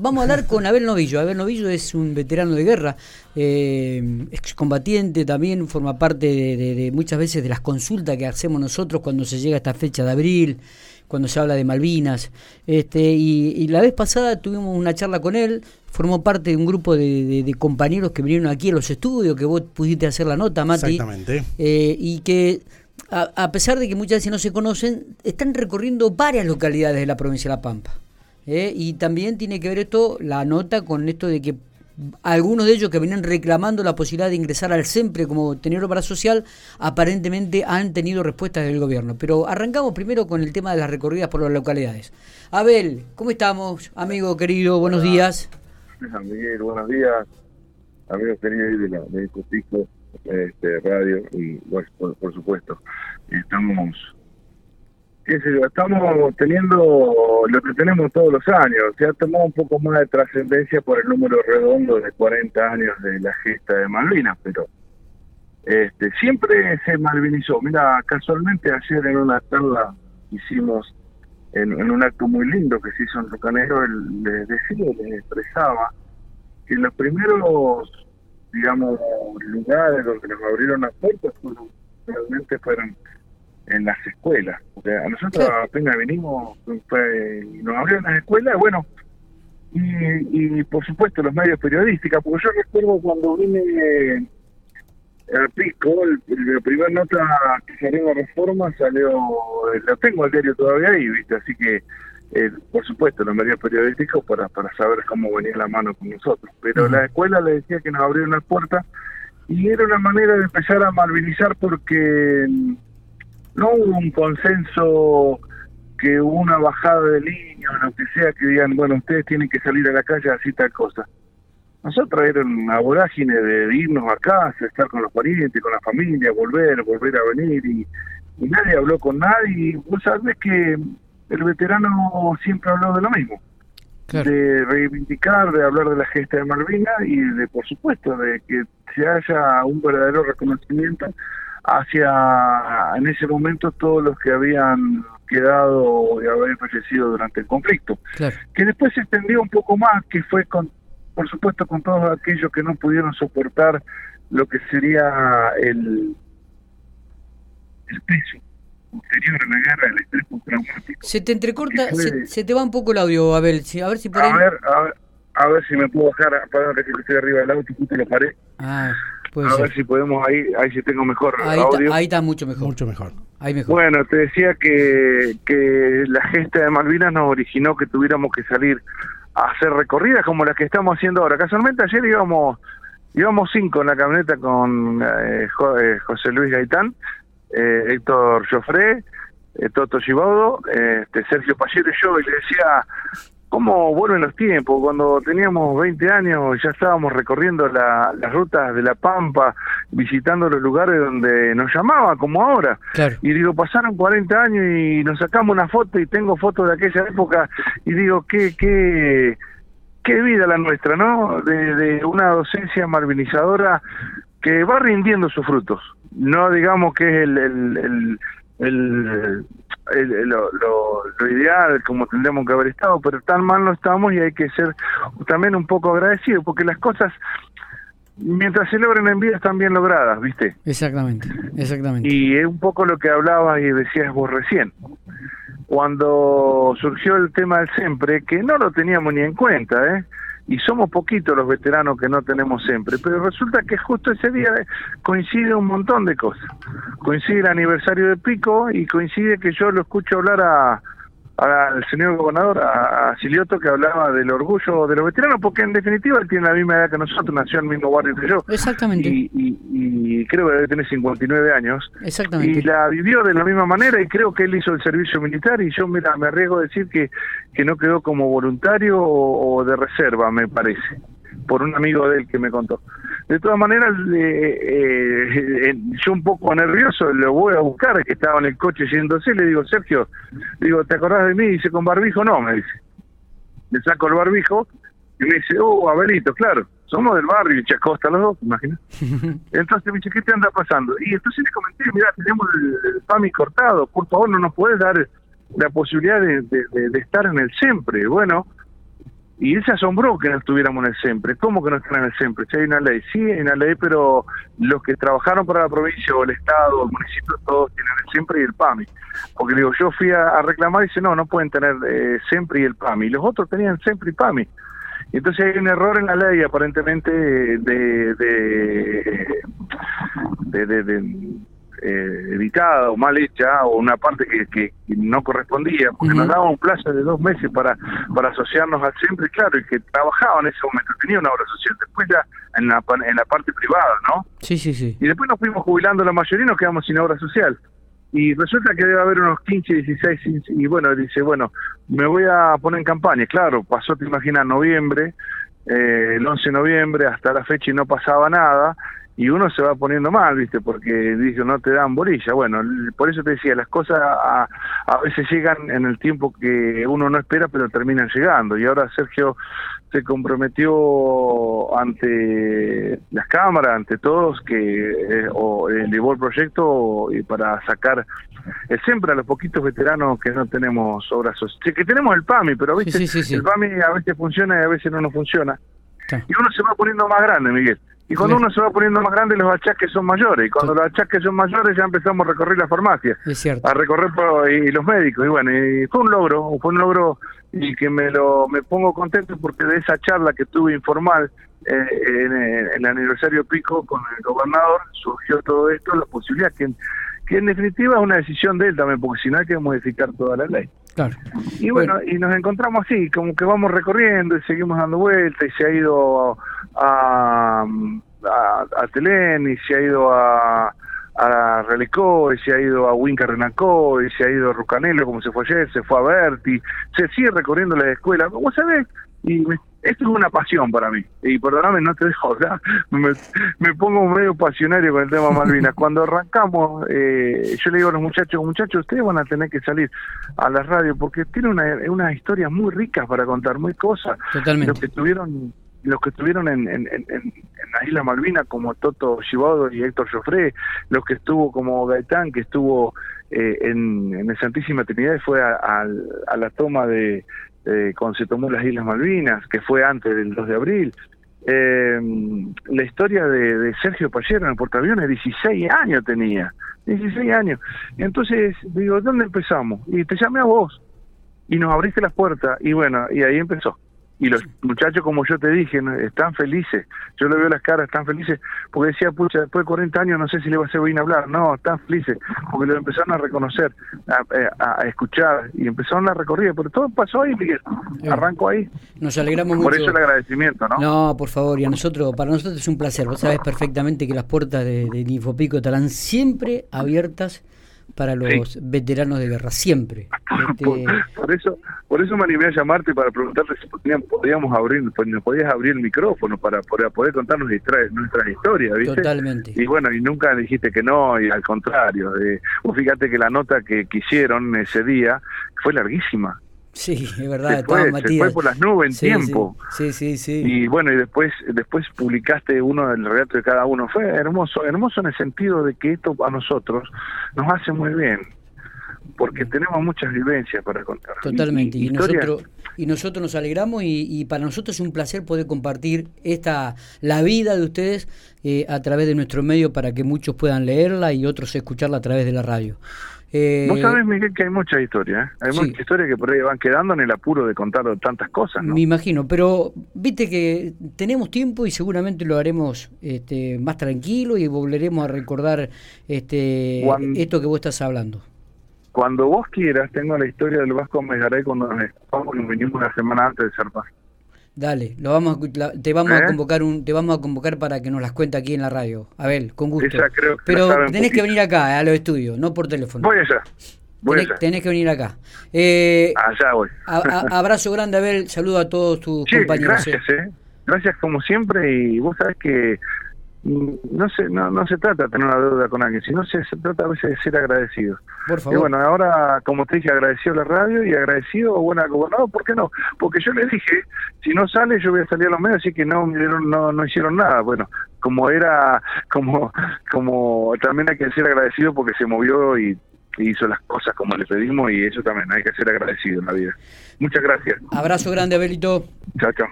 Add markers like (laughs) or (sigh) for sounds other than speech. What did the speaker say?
vamos a hablar con Abel Novillo. Abel Novillo es un veterano de guerra, eh, excombatiente también, forma parte de, muchas veces de las consultas que hacemos nosotros cuando se llega a esta fecha de abril, cuando se habla de Malvinas. Este, y, la vez pasada tuvimos una charla con él, formó parte de un grupo de, compañeros que vinieron aquí a los estudios, que vos pudiste hacer la nota, Mati. Exactamente. Eh, y que a, pesar de que muchas veces no se conocen, están recorriendo varias localidades de la provincia de La Pampa. ¿Eh? Y también tiene que ver esto, la nota, con esto de que algunos de ellos que venían reclamando la posibilidad de ingresar al SEMPRE como tener obra social, aparentemente han tenido respuestas del gobierno. Pero arrancamos primero con el tema de las recorridas por las localidades. Abel, ¿cómo estamos? Amigo querido, buenos días. Miguel, buenos días. Amigos queridos de la de este, radio y por, supuesto estamos estamos teniendo lo que tenemos todos los años se ha tomado un poco más de trascendencia por el número redondo de 40 años de la gesta de Malvinas pero este siempre se malvinizó. Mira casualmente ayer en una charla hicimos en, un acto muy lindo que se hizo en Rocanero les decía les expresaba que los primeros digamos, lugares donde nos abrieron las puertas fueron, realmente fueron en las escuelas. Porque a nosotros apenas vinimos fue, y nos abrieron las escuelas, bueno, y, y por supuesto los medios periodísticos, porque yo recuerdo cuando vine al Pico, la primera nota que salió en la reforma salió, la tengo al diario todavía ahí, ¿viste? Así que eh, por supuesto, los medios periodísticos para, para saber cómo venía la mano con nosotros. Pero la escuela le decía que nos abrieron las puertas y era una manera de empezar a malvinizar porque no hubo un consenso que una bajada de o lo que sea que digan, bueno, ustedes tienen que salir a la calle así tal cosa. Nosotros era una vorágine de irnos a casa, estar con los parientes, con la familia, volver, volver a venir y, y nadie habló con nadie. Y vos sabés que el veterano siempre habló de lo mismo. De reivindicar, de hablar de la gesta de Malvinas y de, por supuesto, de que se haya un verdadero reconocimiento hacia, en ese momento, todos los que habían quedado y haber fallecido durante el conflicto. Que después se extendió un poco más, que fue con, por supuesto, con todos aquellos que no pudieron soportar lo que sería el, el peso posterior a la guerra del estrés postraumático. Se te entrecorta, se, te va un poco el audio, Abel. A ver si por a ver, a ver, a ver si me puedo bajar, para que estoy arriba del auto y justo lo paré. Ah, a ver si podemos ahí, ahí si tengo mejor ahí audio. Está, ahí está mucho mejor. Mucho mejor. Ahí mejor. Bueno, te decía que, que la gesta de Malvinas nos originó que tuviéramos que salir a hacer recorridas como las que estamos haciendo ahora. Casualmente ayer íbamos íbamos cinco en la camioneta con eh, eh José Luis Gaitán eh, Héctor Joffre, eh, Toto Givaldo, este, Sergio Pallero y yo, y le decía, ¿cómo vuelven los tiempos? Cuando teníamos 20 años ya estábamos recorriendo las rutas de La Pampa, visitando los lugares donde nos llamaba, como ahora. Y digo, pasaron 40 años y nos sacamos una foto y tengo fotos de aquella época y digo, qué, qué, qué vida la nuestra, ¿no? De, de una docencia marvinizadora que va rindiendo sus frutos no digamos que es el, el, el, lo, lo, ideal como tendríamos que haber estado, pero tan mal no estamos y hay que ser también un poco agradecidos, porque las cosas mientras se logren en vida están bien logradas, ¿viste? Exactamente, exactamente. Y es un poco lo que hablabas y decías vos recién. Cuando surgió el tema del siempre, que no lo teníamos ni en cuenta, ¿eh? Y somos poquitos los veteranos que no tenemos siempre, pero resulta que justo ese día coincide un montón de cosas. Coincide el aniversario de Pico y coincide que yo lo escucho hablar a, al señor gobernador, a, Silioto, que hablaba del orgullo de los veteranos, porque en definitiva él tiene la misma edad que nosotros, nació en el mismo barrio que yo. Exactamente. Y, y, creo que debe tener 59 años. Exactamente. Y la vivió de la misma manera y creo que él hizo el servicio militar y yo mira, me arriesgo a decir que, que no quedó como voluntario o de reserva, me parece, por un amigo de él que me contó. De todas maneras, eh, eh, yo un poco nervioso lo voy a buscar, que estaba en el coche yéndose, le digo, Sergio, digo, ¿te acordás de mí? Dice, ¿con barbijo? No, me dice. Le saco el barbijo y me dice, oh, Abelito, claro, somos del barrio, y Chacosta los dos, imaginas. (laughs) Entonces me dice, ¿qué te anda pasando? Y entonces le comenté, mira, tenemos el, PAMI cortado, por favor no nos puedes dar la posibilidad de, de estar en el siempre. Bueno, Y él se asombró que no estuviéramos en el SEMPRE. ¿Cómo que no están en el SEMPRE? Si hay una ley. Sí, hay una ley, pero los que trabajaron para la provincia o el Estado o el municipio, todos tienen el SEMPRE y el PAMI. Porque digo, yo fui a, reclamar y dice, no, no pueden tener eh, SEMPRE y el PAMI. Y los otros tenían SEMPRE y PAMI. Entonces hay un error en la ley aparentemente de, de, de, de eh, editada o mal hecha o una parte que, que no correspondía, porque nos daba un plazo de dos meses para, para asociarnos al siempre, claro, y que trabajaba en ese momento, tenía una obra social, después ya en la, en la parte privada, ¿no? Sí, sí, sí. Y después nos fuimos jubilando la mayoría y nos quedamos sin obra social. Y resulta que debe haber unos 15, 16, y bueno, dice, bueno, me voy a poner en campaña. Claro, pasó, te imaginas, noviembre, eh, el 11 de noviembre, hasta la fecha y no pasaba nada y uno se va poniendo mal, ¿viste? Porque dice, no te dan bolilla. Bueno, por eso te decía, las cosas a, a, veces llegan en el tiempo que uno no espera, pero terminan llegando. Y ahora Sergio se comprometió ante las cámaras, ante todos, que eh, o elevó el proyecto y para sacar el siempre a los poquitos veteranos que no tenemos obras sociales. Que tenemos el PAMI, pero ¿viste? el PAMI a veces funciona y a veces no nos funciona. Y uno se va poniendo más grande, Miguel. Y cuando uno se va poniendo más grande, los achaques son mayores. Y cuando los achaques son mayores, ya empezamos a recorrer la farmacia. A recorrer y los médicos. Y bueno, y fue un logro, fue un logro y que me lo me pongo contento porque de esa charla que tuve informal eh, en, el aniversario pico con el gobernador surgió todo esto, la posibilidad que, que en definitiva es una decisión de él también, porque si no hay que modificar toda la ley. Claro. Y bueno, y nos encontramos así, como que vamos recorriendo y seguimos dando vueltas y se ha ido a, a, a Telén y se ha ido a, a Relicó, y se ha ido a Winca Renacó, y se ha ido a Rucanelo, como se fue ayer, se fue a Berti, se sigue recorriendo la escuela, ¿cómo sabés? Y esto es una pasión para mí, y perdóname, no te dejo hablar, (laughs) me, me, pongo medio pasionario con el tema Malvinas. Cuando arrancamos, eh, yo le digo a los muchachos, muchachos, ustedes van a tener que salir a la radio, porque tiene una, una historias muy ricas para contar, muy cosas. Totalmente. Los que tuvieron los que estuvieron en, en, en, en la isla Malvina como Toto Chibodo y Héctor Joffre, los que estuvo como Gaitán, que estuvo eh, en, en el Santísima Trinidad y fue a, la toma de, cuando se tomó las Islas Malvinas, que fue antes del 2 de abril. Eh, la historia de, de Sergio Pallero en el portaaviones, 16 años tenía, 16 años. Entonces, digo, ¿dónde empezamos? Y te llamé a vos, y nos abriste las puertas, y bueno, y ahí empezó y los muchachos, como yo te dije, están felices. Yo le veo las caras, están felices, porque decía, pucha, después de 40 años no sé si le va a ser bien hablar. No, están felices, porque lo empezaron a reconocer, a, escuchar, y empezaron la recorrida. Pero todo pasó ahí, Miguel. Arranco ahí. Nos alegramos mucho. Por eso el agradecimiento, ¿no? No, por favor, y a nosotros, para nosotros es un placer. Vos sabés perfectamente que las puertas de, de Infopico estarán siempre abiertas para los veteranos de guerra, siempre. (laughs) Este... Por, eso por eso me animé a llamarte para preguntarte si podíamos abrir, pues, nos podías abrir el micrófono para, poder contarnos nuestras historias, ¿viste? Totalmente. Y bueno, y nunca dijiste que no, y al contrario. Eh, fíjate que la nota que, que hicieron ese día fue larguísima. Sí, es verdad, se fue, se fue por las nubes en tiempo. Sí, sí, sí, Y bueno, y después después publicaste uno del relato de cada uno. Fue hermoso, hermoso en el sentido de que esto a nosotros nos hace muy bien, porque tenemos muchas vivencias para contar. Totalmente, y, nosotros y nosotros nos alegramos y, para nosotros es un placer poder compartir esta la vida de ustedes eh, a través de nuestro medio para que muchos puedan leerla y otros escucharla a través de la radio. Eh, Vos sabés, Miguel, que hay mucha historia. ¿eh? Hay mucha historia que por ahí van quedando en el apuro de contar tantas cosas. ¿no? Me imagino, pero viste que tenemos tiempo y seguramente lo haremos este, más tranquilo y volveremos a recordar este, esto que vos estás hablando. Cuando vos quieras, tengo la historia del Vasco Megaray cuando nos venimos una semana antes de ser paz. Dale, lo vamos te vamos a ¿Eh? convocar un, te vamos a convocar para que nos las cuente aquí en la radio. Abel, con gusto. Pero tenés que venir acá, eh, a los estudios, no por teléfono. Voy allá. Voy tenés, que venir acá. Eh, allá voy. abrazo grande, Abel. Saludo a todos tus compañeros. Gracias, eh. Gracias como siempre y vos sabés que no se, no, no se trata de tener una deuda con alguien, sino se, se trata a veces de ser agradecido. Por favor. Y bueno, ahora, como te dije, agradecido a la radio y agradecido, bueno, gobernador, ¿por qué no? Porque yo le dije, si no sale, yo voy a salir a los medios, así que no, no, no hicieron nada. Bueno, como era, (laughs) como, como también hay que ser agradecido porque se movió y hizo las cosas como le pedimos y eso también hay que ser agradecido en la vida. Muchas gracias. Abrazo grande, Abelito. Chao, chao.